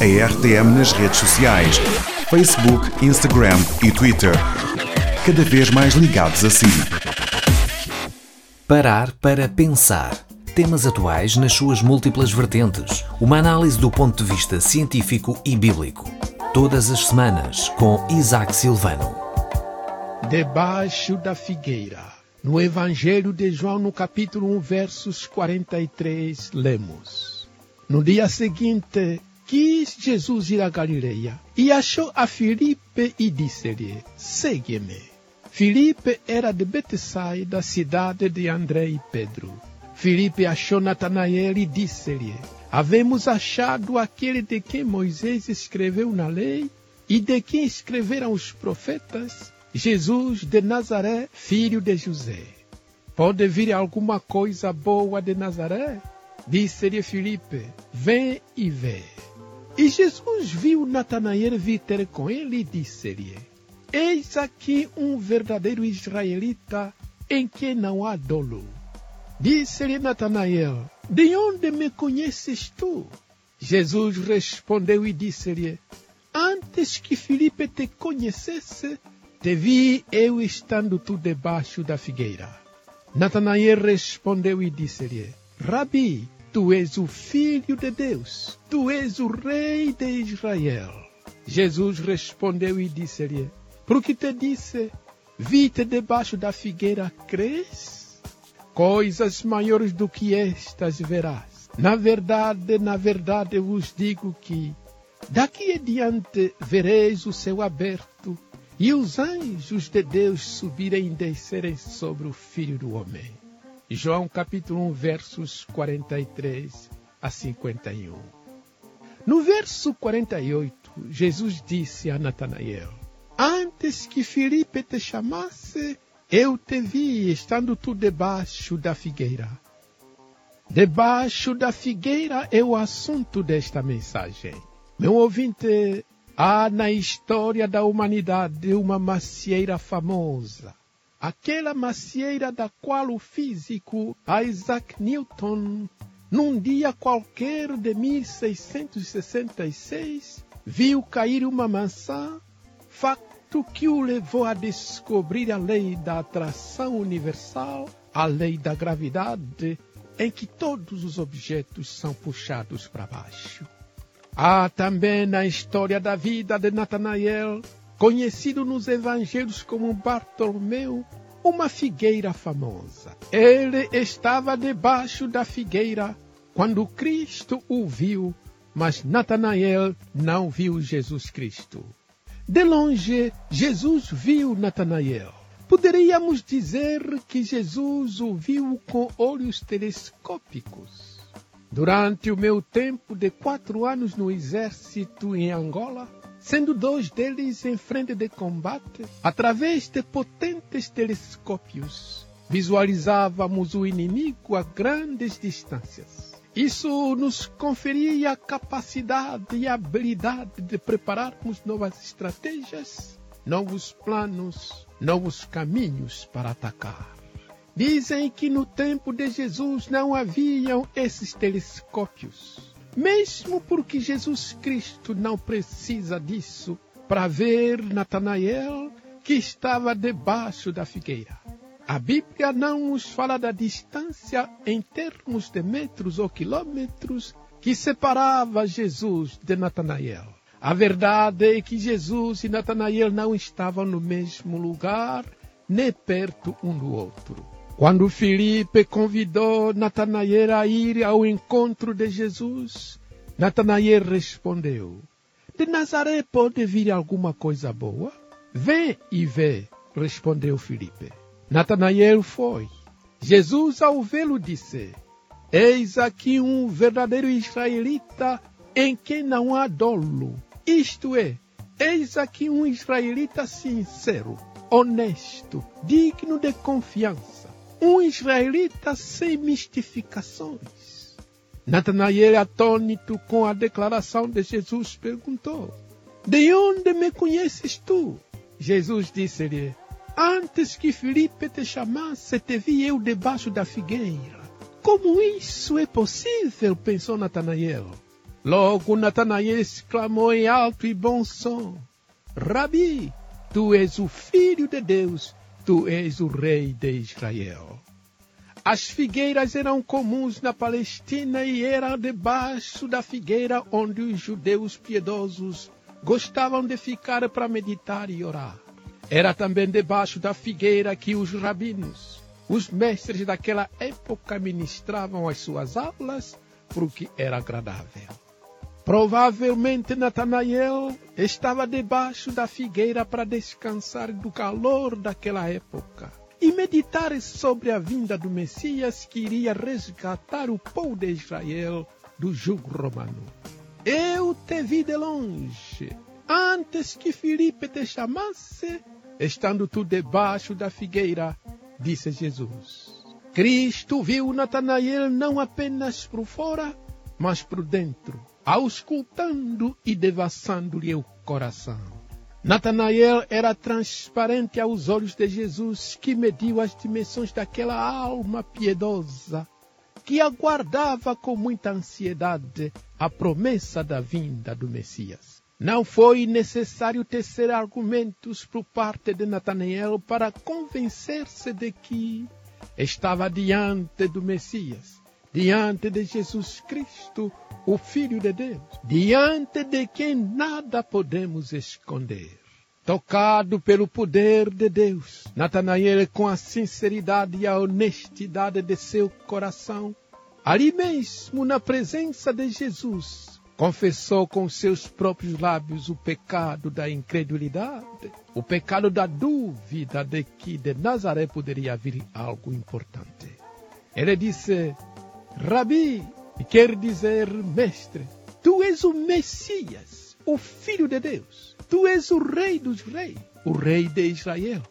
a RTM nas redes sociais: Facebook, Instagram e Twitter. Cada vez mais ligados a si. Parar para pensar. Temas atuais nas suas múltiplas vertentes. Uma análise do ponto de vista científico e bíblico. Todas as semanas, com Isaac Silvano. Debaixo da figueira. No Evangelho de João, no capítulo 1, versos 43, lemos: No dia seguinte, quis Jesus ir a Galileia e achou a Filipe e disse-lhe: Segue-me. Filipe era de Betsaida, cidade de André e Pedro. Filipe achou Natanael e disse-lhe: Havemos achado aquele de quem Moisés escreveu na lei e de quem escreveram os profetas, Jesus de Nazaré, filho de José. Pode vir alguma coisa boa de Nazaré? Disse-lhe Filipe: Vem e vê. E Jesus viu Natanael vir com ele e disse-lhe: Eis aqui um verdadeiro israelita em que não há dolo. Disse-lhe Natanael: De onde me conheces tu? Jesus respondeu e disse-lhe: Antes que Filipe te conhecesse, te vi eu estando tu debaixo da figueira. Natanael respondeu e disse-lhe: Rabi, tu és o filho de Deus, tu és o rei de Israel. Jesus respondeu e disse-lhe: Por que te disse, vi-te debaixo da figueira, crês? Coisas maiores do que estas verás. Na verdade, na verdade eu vos digo que daqui em diante vereis o céu aberto e os anjos de Deus subirem e descerem sobre o Filho do Homem. João capítulo 1, versos 43 a 51. No verso 48, Jesus disse a Natanael: Antes que Filipe te chamasse, eu te vi estando tu debaixo da figueira. Debaixo da figueira é o assunto desta mensagem. Meu ouvinte, há na história da humanidade uma macieira famosa. Aquela macieira da qual o físico Isaac Newton, num dia qualquer de 1666, viu cair uma maçã, facto que o levou a descobrir a lei da atração universal, a lei da gravidade, em que todos os objetos são puxados para baixo. Há também na história da vida de Natanael, conhecido nos evangelhos como Bartolomeu, uma figueira famosa. Ele estava debaixo da figueira quando Cristo o viu, mas Natanael não viu Jesus Cristo. De longe, Jesus viu Natanael. Poderíamos dizer que Jesus o viu com olhos telescópicos. Durante o meu tempo de quatro anos no exército em Angola, sendo dois deles em frente de combate, através de potentes telescópios, visualizávamos o inimigo a grandes distâncias. Isso nos conferia a capacidade e a habilidade de prepararmos novas estratégias, novos planos, novos caminhos para atacar. Dizem que no tempo de Jesus não haviam esses telescópios. Mesmo porque Jesus Cristo não precisa disso para ver Natanael que estava debaixo da figueira. A Bíblia não nos fala da distância em termos de metros ou quilômetros que separava Jesus de Natanael. A verdade é que Jesus e Natanael não estavam no mesmo lugar, nem perto um do outro. Quando Filipe convidou Natanael a ir ao encontro de Jesus, Natanael respondeu: De Nazaré pode vir alguma coisa boa? Vem e vê, respondeu Filipe. Natanael foi. Jesus, ao vê-lo, disse: Eis aqui um verdadeiro israelita em quem não há dolo. Isto é, eis aqui um israelita sincero, honesto, digno de confiança. Um israelita sem mistificações. Natanael, atônito com a declaração de Jesus, perguntou: De onde me conheces tu? Jesus disse-lhe: Antes que Filipe te chamasse, te vi eu debaixo da figueira. Como isso é possível? pensou Natanael. Logo Natanael exclamou em alto e bom som: Rabi, tu és o filho de Deus, tu és o rei de Israel. As figueiras eram comuns na Palestina e era debaixo da figueira onde os judeus piedosos gostavam de ficar para meditar e orar. Era também debaixo da figueira que os rabinos, os mestres daquela época, ministravam as suas aulas, porque era agradável. Provavelmente Natanael estava debaixo da figueira para descansar do calor daquela época e meditar sobre a vinda do Messias que iria resgatar o povo de Israel do jugo romano. Eu te vi de longe, antes que Filipe te chamasse, estando tu debaixo da figueira, disse Jesus. Cristo viu Natanael não apenas por fora, mas por dentro, auscultando e devassando-lhe o coração. Natanael era transparente aos olhos de Jesus, que mediu as dimensões daquela alma piedosa, que aguardava com muita ansiedade a promessa da vinda do Messias. Não foi necessário tecer argumentos por parte de Natanael para convencer-se de que estava diante do Messias, diante de Jesus Cristo, o Filho de Deus, diante de quem nada podemos esconder. Tocado pelo poder de Deus, Natanael, com a sinceridade e a honestidade de seu coração, ali mesmo na presença de Jesus, confessou com seus próprios lábios o pecado da incredulidade, o pecado da dúvida de que de Nazaré poderia vir algo importante. Ele disse: Rabi, quer dizer, mestre, tu és o Messias, o Filho de Deus. Tu és o Rei dos Reis, o Rei de Israel.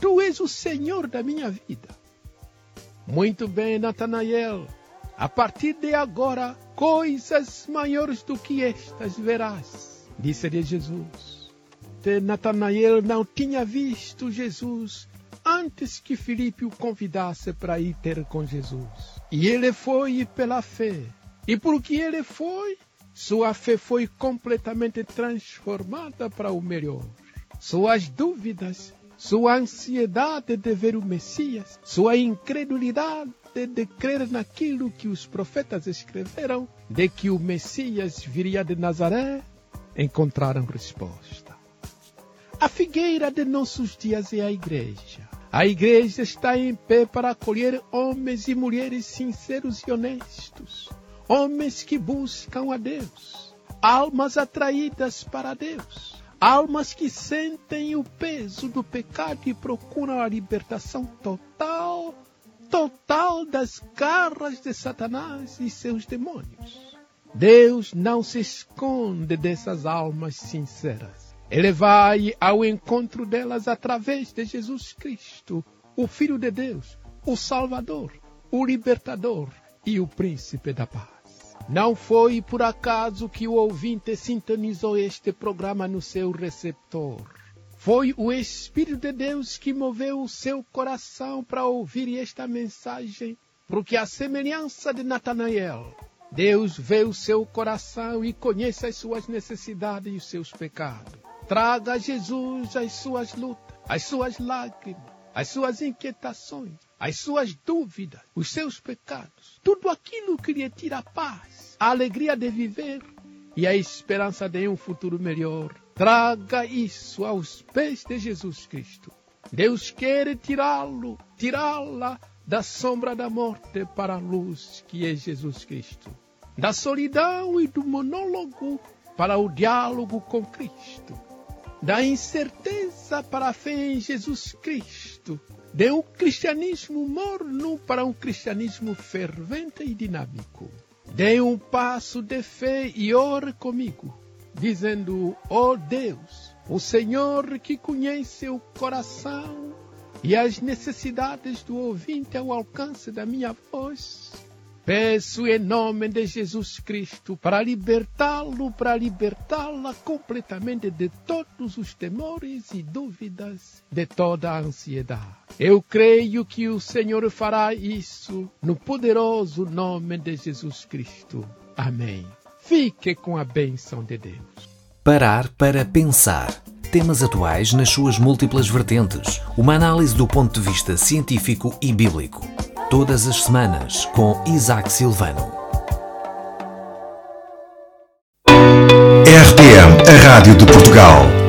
Tu és o Senhor da minha vida. Muito bem, Natanael. A partir de agora, coisas maiores do que estas verás, disse-lhe Jesus. Natanael não tinha visto Jesus antes que Filipe o convidasse para ir ter com Jesus. E ele foi pela fé. E porque ele foi, sua fé foi completamente transformada para o melhor. Suas dúvidas, sua ansiedade de ver o Messias, sua incredulidade de crer naquilo que os profetas escreveram, de que o Messias viria de Nazaré, encontraram resposta. A figueira de nossos dias é a igreja. A igreja está em pé para acolher homens e mulheres sinceros e honestos, homens que buscam a Deus, almas atraídas para Deus, almas que sentem o peso do pecado e procuram a libertação total, total das garras de Satanás e seus demônios. Deus não se esconde dessas almas sinceras. Ele vai ao encontro delas através de Jesus Cristo, o Filho de Deus, o Salvador, o Libertador e o Príncipe da Paz. Não foi por acaso que o ouvinte sintonizou este programa no seu receptor. Foi o Espírito de Deus que moveu o seu coração para ouvir esta mensagem, porque a semelhança de Natanael, Deus vê o seu coração e conhece as suas necessidades e os seus pecados. Traga a Jesus as suas lutas, as suas lágrimas, as suas inquietações, as suas dúvidas, os seus pecados, tudo aquilo que lhe tira a paz, a alegria de viver e a esperança de um futuro melhor. Traga isso aos pés de Jesus Cristo. Deus quer tirá-lo, tirá-la da sombra da morte para a luz que é Jesus Cristo. Da solidão e do monólogo para o diálogo com Cristo da incerteza para a fé em Jesus Cristo, de um cristianismo morno para um cristianismo fervente e dinâmico. Dê um passo de fé e ore comigo, dizendo: Ó oh Deus, o Senhor que conhece o coração e as necessidades do ouvinte ao alcance da minha voz, Peço em nome de Jesus Cristo para libertá-lo, para libertá-la completamente de todos os temores e dúvidas, de toda a ansiedade. Eu creio que o Senhor fará isso no poderoso nome de Jesus Cristo. Amém. Fique com a bênção de Deus. Parar para pensar. Temas atuais nas suas múltiplas vertentes. Uma análise do ponto de vista científico e bíblico todas as semanas com Isaac Silvano. RTM, a Rádio de Portugal.